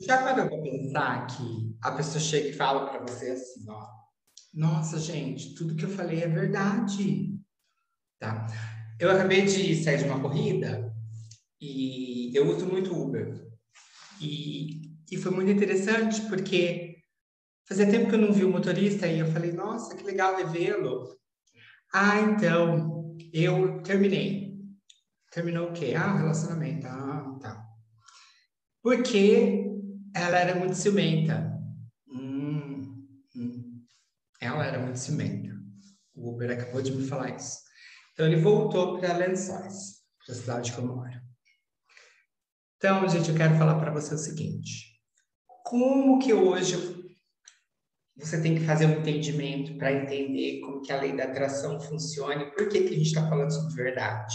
Já parou para pensar que a pessoa chega e fala para você assim, ó, nossa, gente, tudo que eu falei é verdade, tá? Eu acabei de sair de uma corrida e eu uso muito Uber. E, e foi muito interessante porque fazia tempo que eu não vi o motorista e eu falei, nossa, que legal revê-lo. Ah, então, eu terminei. Terminou o quê? Ah, relacionamento. Ah, tá. Porque ela era muito ciumenta. Hum, hum. Ela era muito ciumenta. O Uber acabou de me falar isso. Então, ele voltou para Lençóis, para a cidade que eu moro. Então, gente, eu quero falar para você o seguinte. Como que hoje você tem que fazer um entendimento para entender como que a lei da atração funciona e por que, que a gente está falando sobre verdade.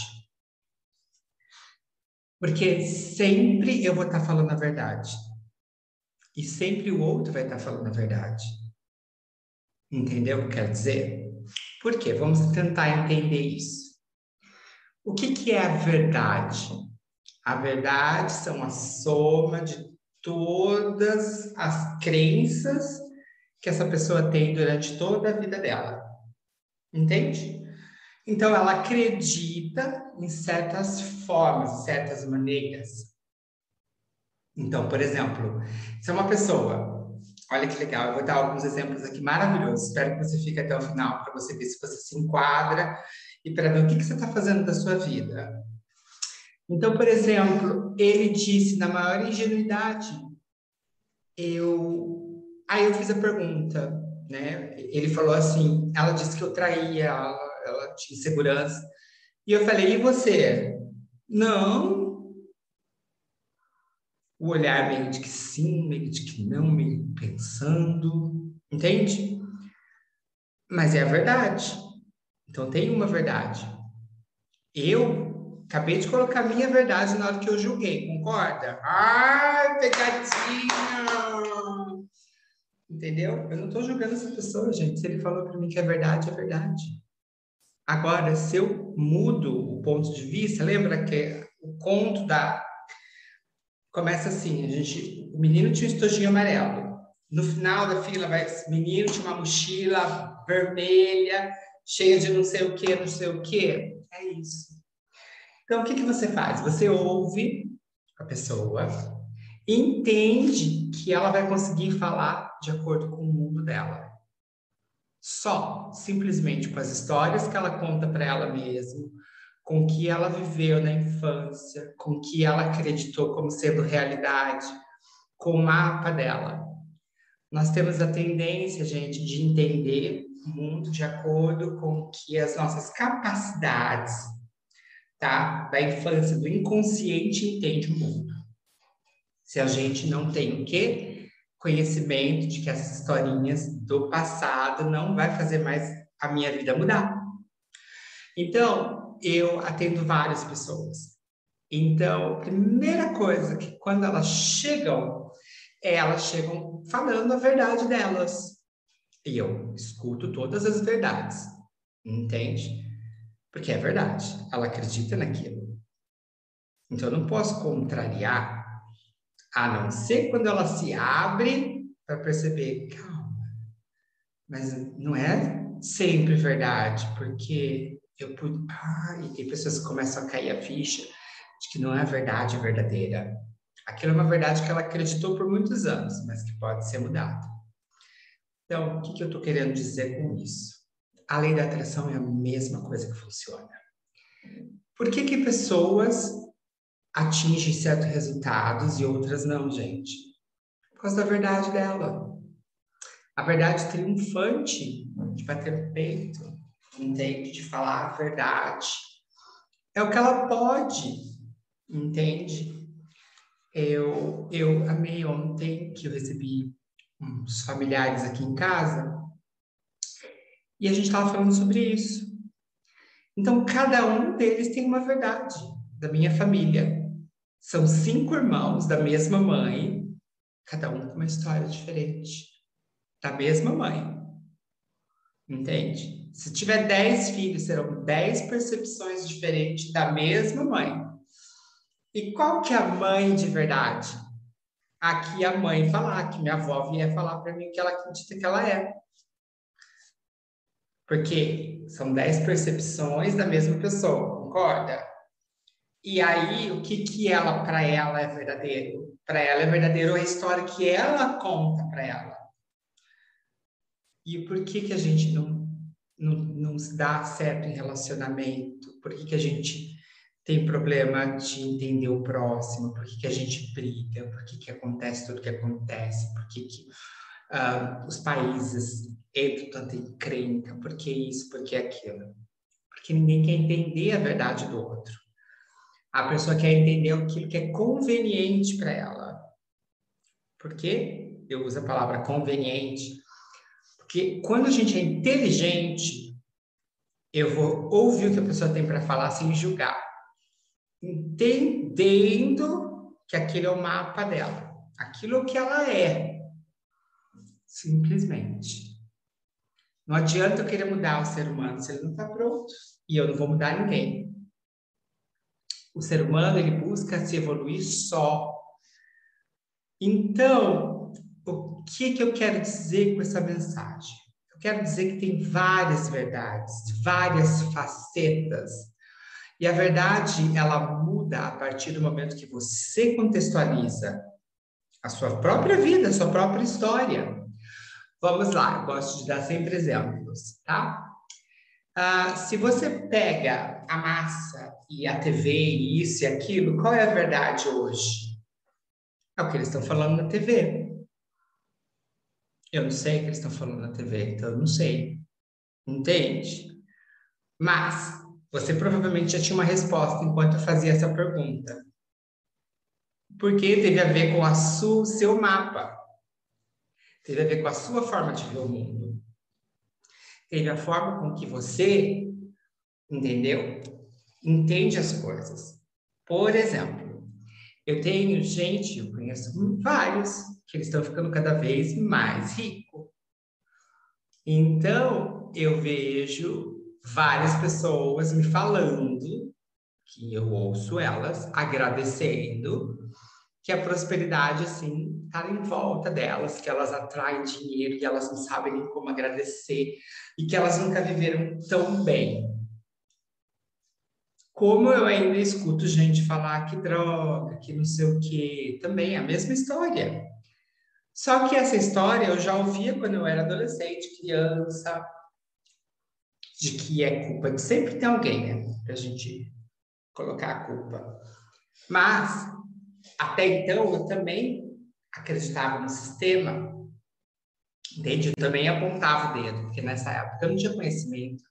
Porque sempre eu vou estar tá falando a verdade. E sempre o outro vai estar tá falando a verdade. Entendeu o que eu quero dizer? Por quê? Vamos tentar entender isso. O que, que é a verdade? A verdade são a soma de todas as crenças que essa pessoa tem durante toda a vida dela. Entende? Então, ela acredita em certas formas, certas maneiras. Então, por exemplo, se é uma pessoa, olha que legal, eu vou dar alguns exemplos aqui maravilhosos. Espero que você fique até o final para você ver se você se enquadra e para ver o que, que você está fazendo da sua vida. Então, por exemplo, ele disse na maior ingenuidade, eu Aí eu fiz a pergunta, né? Ele falou assim, ela disse que eu traía, ela, ela tinha insegurança. E eu falei, e você? Não. O olhar meio de que sim, meio de que não, meio pensando, entende? Mas é a verdade. Então tem uma verdade. Eu acabei de colocar minha verdade na hora que eu julguei, concorda? Ai, pegadinha! Entendeu? Eu não estou julgando essa pessoa, gente. Se ele falou para mim que é verdade, é verdade. Agora, se eu mudo o ponto de vista, lembra que o conto da começa assim, a gente, o menino tinha um estojinho amarelo. No final da fila vai esse menino tinha uma mochila vermelha, cheia de não sei o que, não sei o que. É isso. Então, o que, que você faz? Você ouve a pessoa, entende que ela vai conseguir falar de acordo com o mundo dela. Só, simplesmente com as histórias que ela conta para ela mesma, com o que ela viveu na infância, com o que ela acreditou como sendo realidade, com o mapa dela. Nós temos a tendência, gente, de entender o mundo de acordo com que as nossas capacidades, tá? Da infância, do inconsciente entende o mundo. Se a gente não tem o quê? Conhecimento de que essas historinhas do passado não vai fazer mais a minha vida mudar. Então, eu atendo várias pessoas. Então, primeira coisa que quando elas chegam, elas chegam falando a verdade delas. E eu escuto todas as verdades. Entende? Porque é verdade. Ela acredita naquilo. Então, eu não posso contrariar a não ser quando ela se abre para perceber, calma, mas não é sempre verdade, porque eu pude. Ah, e tem pessoas que começam a cair a ficha de que não é verdade verdadeira. Aquilo é uma verdade que ela acreditou por muitos anos, mas que pode ser mudada. Então, o que, que eu estou querendo dizer com isso? A lei da atração é a mesma coisa que funciona. Por que, que pessoas atinge certos resultados e outras não, gente. Por causa da verdade dela. A verdade triunfante de bater no peito, entende? De falar a verdade. É o que ela pode, entende? Eu, eu amei ontem que eu recebi uns familiares aqui em casa e a gente estava falando sobre isso. Então, cada um deles tem uma verdade da minha família. São cinco irmãos da mesma mãe, cada um com uma história diferente, da mesma mãe. Entende? Se tiver dez filhos, serão dez percepções diferentes da mesma mãe. E qual que é a mãe de verdade? aqui a mãe falar, que minha avó vier falar para mim que ela acredita que ela é. Porque são dez percepções da mesma pessoa, concorda? E aí, o que que ela, para ela, é verdadeiro? Para ela é verdadeiro a história que ela conta para ela. E por que que a gente não, não, não se dá certo em relacionamento? Por que que a gente tem problema de entender o próximo? Por que que a gente briga? Por que que acontece tudo que acontece? Por que que uh, os países entram tanto em crenca? Por que isso? Por que aquilo? Porque ninguém quer entender a verdade do outro. A pessoa quer entender aquilo que é conveniente para ela. Por que eu uso a palavra conveniente? Porque quando a gente é inteligente, eu vou ouvir o que a pessoa tem para falar sem julgar, entendendo que aquele é o mapa dela, aquilo que ela é, simplesmente. Não adianta eu querer mudar o ser humano se ele não está pronto, e eu não vou mudar ninguém. O ser humano ele busca se evoluir só. Então, o que que eu quero dizer com essa mensagem? Eu quero dizer que tem várias verdades, várias facetas. E a verdade, ela muda a partir do momento que você contextualiza a sua própria vida, a sua própria história. Vamos lá, eu gosto de dar sempre exemplos, tá? Ah, se você pega a massa e a TV e isso e aquilo, qual é a verdade hoje? É o que eles estão falando na TV. Eu não sei o que eles estão falando na TV, então eu não sei. Entende? Mas você provavelmente já tinha uma resposta enquanto eu fazia essa pergunta. Porque teve a ver com o seu mapa. Teve a ver com a sua forma de ver o mundo teve a forma com que você, entendeu? Entende as coisas. Por exemplo, eu tenho gente, eu conheço vários, que eles estão ficando cada vez mais ricos. Então, eu vejo várias pessoas me falando, que eu ouço elas, agradecendo, que a prosperidade, assim, está em volta delas, que elas atraem dinheiro e elas não sabem como agradecer e que elas nunca viveram tão bem. Como eu ainda escuto gente falar que droga, que não sei o quê, também é a mesma história. Só que essa história eu já ouvia quando eu era adolescente, criança, de que é culpa de sempre tem alguém, né? Pra gente colocar a culpa. Mas, até então, eu também acreditava no sistema, entende? Eu também apontava o dedo, porque nessa época eu não tinha conhecimento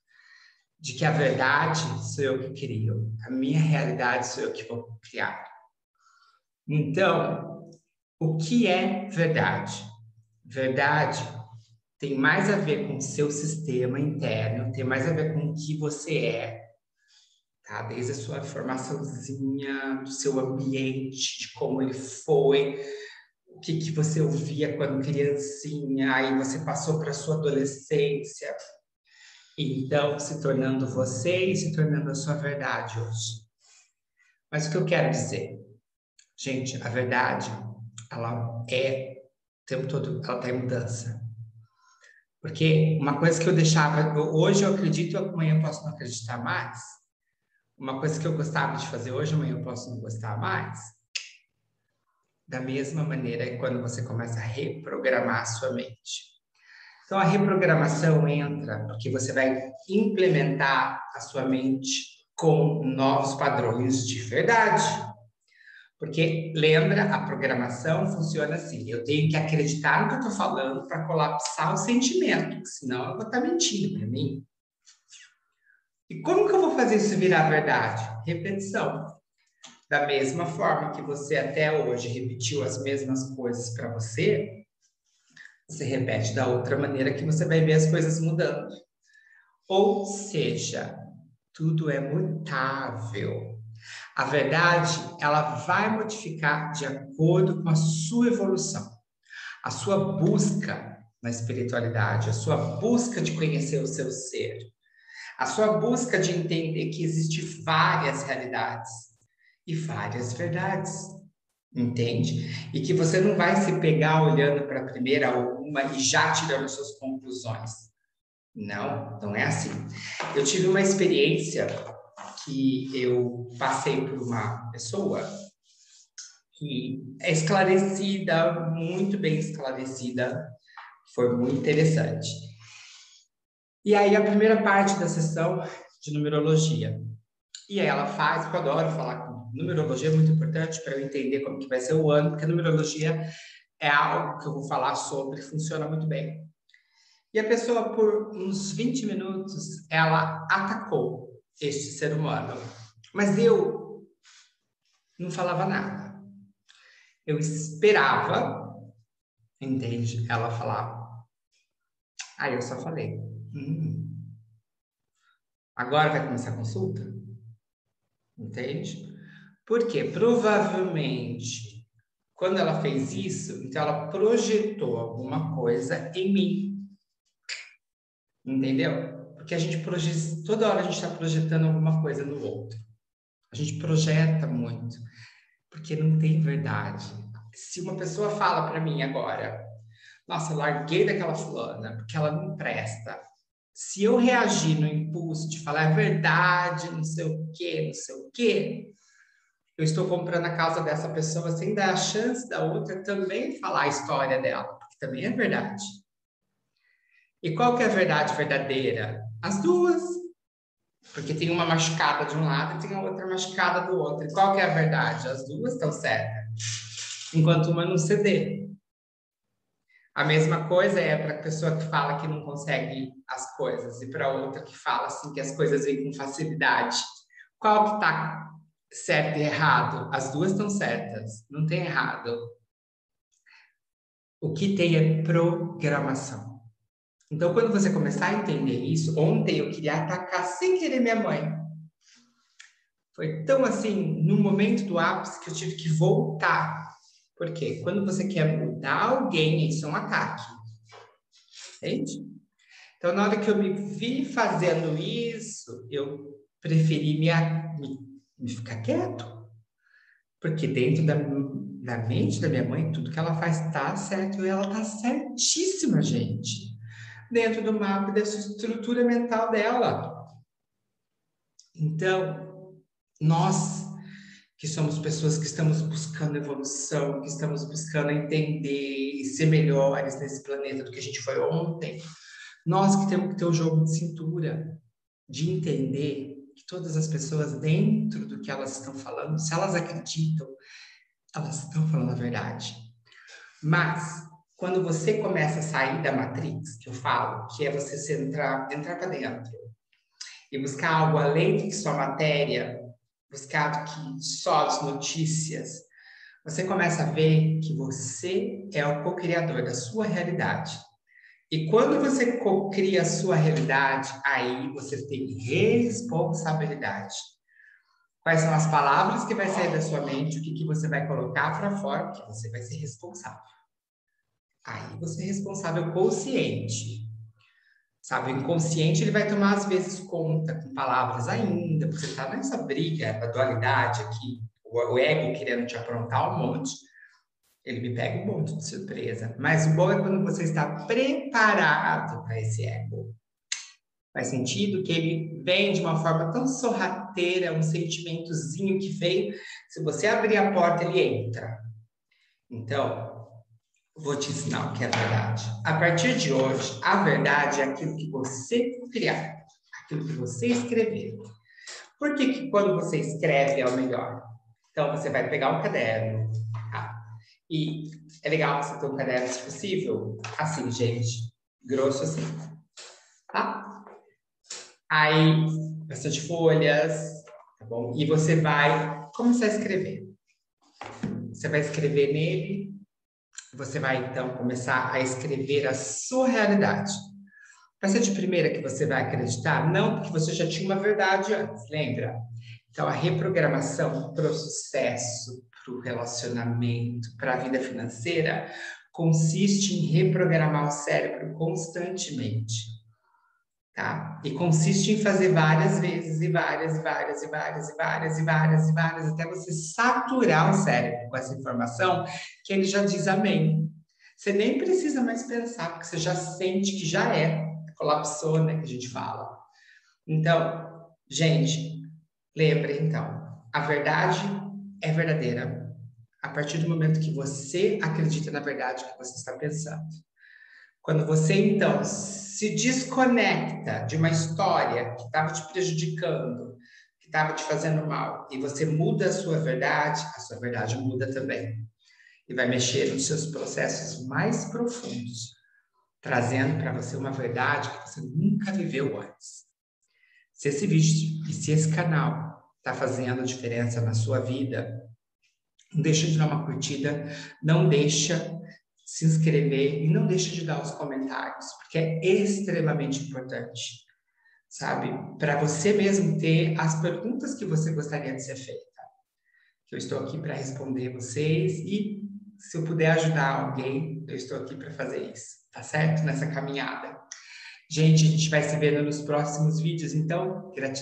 de que a verdade sou eu que crio, a minha realidade sou eu que vou criar. Então, o que é verdade? Verdade tem mais a ver com o seu sistema interno, tem mais a ver com o que você é, tá? Desde a sua formaçãozinha, do seu ambiente, de como ele foi, que, que você ouvia quando criancinha, aí você passou para sua adolescência, então se tornando você e se tornando a sua verdade hoje. Mas o que eu quero dizer? Gente, a verdade, ela é o tempo todo, ela está em mudança. Porque uma coisa que eu deixava, hoje eu acredito, amanhã eu posso não acreditar mais. Uma coisa que eu gostava de fazer hoje, amanhã eu posso não gostar mais da mesma maneira é quando você começa a reprogramar a sua mente. Então, a reprogramação entra porque você vai implementar a sua mente com novos padrões de verdade. Porque, lembra, a programação funciona assim: eu tenho que acreditar no que eu estou falando para colapsar o sentimento, senão eu vou estar tá mentindo para mim. E como que eu vou fazer isso virar verdade? Repetição. Da mesma forma que você até hoje repetiu as mesmas coisas para você, você repete da outra maneira que você vai ver as coisas mudando. Ou seja, tudo é mutável. A verdade, ela vai modificar de acordo com a sua evolução, a sua busca na espiritualidade, a sua busca de conhecer o seu ser, a sua busca de entender que existem várias realidades e várias verdades. Entende? E que você não vai se pegar olhando para a primeira e já tirando suas conclusões. Não, não é assim. Eu tive uma experiência que eu passei por uma pessoa que é esclarecida, muito bem esclarecida, foi muito interessante. E aí a primeira parte da sessão de numerologia. E aí ela faz, eu adoro falar com numerologia, é muito importante para eu entender como que vai ser o ano, porque a numerologia é algo que eu vou falar sobre, funciona muito bem. E a pessoa, por uns 20 minutos, ela atacou este ser humano. Mas eu não falava nada. Eu esperava, entende? Ela falava. Aí eu só falei. Hum. Agora vai começar a consulta? Entende? Porque provavelmente, quando ela fez isso, então ela projetou alguma coisa em mim. Entendeu? Porque a gente projeta, toda hora a gente está projetando alguma coisa no outro. A gente projeta muito, porque não tem verdade. Se uma pessoa fala para mim agora, nossa, larguei daquela fulana porque ela não presta. Se eu reagir no impulso de falar é verdade, não sei o quê, não sei o quê, eu estou comprando a causa dessa pessoa sem dar a chance da outra também falar a história dela, porque também é verdade. E qual que é a verdade verdadeira? As duas. Porque tem uma machucada de um lado e tem a outra machucada do outro. E qual que é a verdade? As duas estão certas. Enquanto uma não ceder. A mesma coisa é para a pessoa que fala que não consegue as coisas e para outra que fala assim que as coisas vêm com facilidade. Qual que está certo e errado? As duas estão certas, não tem errado. O que tem é programação. Então, quando você começar a entender isso, ontem eu queria atacar sem querer minha mãe. Foi tão assim, no momento do ápice, que eu tive que voltar. Porque quando você quer mudar alguém, isso é um ataque. Entende? Então, na hora que eu me vi fazendo isso, eu preferi me, me, ficar quieto. Porque dentro da, da mente da minha mãe, tudo que ela faz está certo e ela está certíssima, gente dentro do mapa dessa estrutura mental dela. Então, nós que somos pessoas que estamos buscando evolução, que estamos buscando entender e ser melhores nesse planeta do que a gente foi ontem, nós que temos que ter o jogo de cintura, de entender todas as pessoas dentro do que elas estão falando, se elas acreditam, elas estão falando a verdade. Mas quando você começa a sair da matrix, que eu falo, que é você centrar, entrar para dentro e buscar algo além do que sua matéria, buscar do que só as notícias, você começa a ver que você é o co-criador da sua realidade. E quando você co-cria a sua realidade, aí você tem responsabilidade. Quais são as palavras que vai sair da sua mente, o que, que você vai colocar para fora, que você vai ser responsável. Aí você é responsável consciente. Sabe, o inconsciente ele vai tomar às vezes conta com palavras ainda, porque você está nessa briga da dualidade aqui, o, ego querendo te aprontar um monte, ele me pega um monte de surpresa. Mas o bom é quando você está preparado para esse ego. Faz sentido que ele vem de uma forma tão sorrateira, um sentimentozinho que veio. Se você abrir a porta, ele entra. Então, vou te ensinar o que é verdade. A partir de hoje, a verdade é aquilo que você criar, aquilo que você escrever. Por que, que quando você escreve é o melhor? Então, você vai pegar um caderno? E é legal você ter um caderno, se possível, assim, gente, grosso assim, tá? Aí, bastante folhas, tá bom? E você vai começar a escrever. Você vai escrever nele você vai então começar a escrever a sua realidade. Vai ser de primeira que você vai acreditar? Não, porque você já tinha uma verdade antes, lembra? Então, a reprogramação para o sucesso, para o relacionamento, para a vida financeira, consiste em reprogramar o cérebro constantemente. tá? E consiste em fazer várias vezes e várias e várias e várias e várias e várias e várias até você saturar o cérebro com essa informação que ele já diz amém. Você nem precisa mais pensar, porque você já sente que já é, colapsou, né, que a gente fala. Então, gente, lembre então, a verdade é verdadeira a partir do momento que você acredita na verdade que você está pensando. Quando você, então, se desconecta de uma história que estava te prejudicando, que estava te fazendo mal, e você muda a sua verdade, a sua verdade muda também. E vai mexer nos seus processos mais profundos, trazendo para você uma verdade que você nunca viveu antes. Se esse vídeo e se esse canal está fazendo diferença na sua vida, não deixa de dar uma curtida, não deixa se inscrever e não deixa de dar os comentários, porque é extremamente importante, sabe? Para você mesmo ter as perguntas que você gostaria de ser feita. Eu estou aqui para responder vocês e se eu puder ajudar alguém, eu estou aqui para fazer isso, tá certo? Nessa caminhada. Gente, a gente vai se vendo nos próximos vídeos, então, gratidão.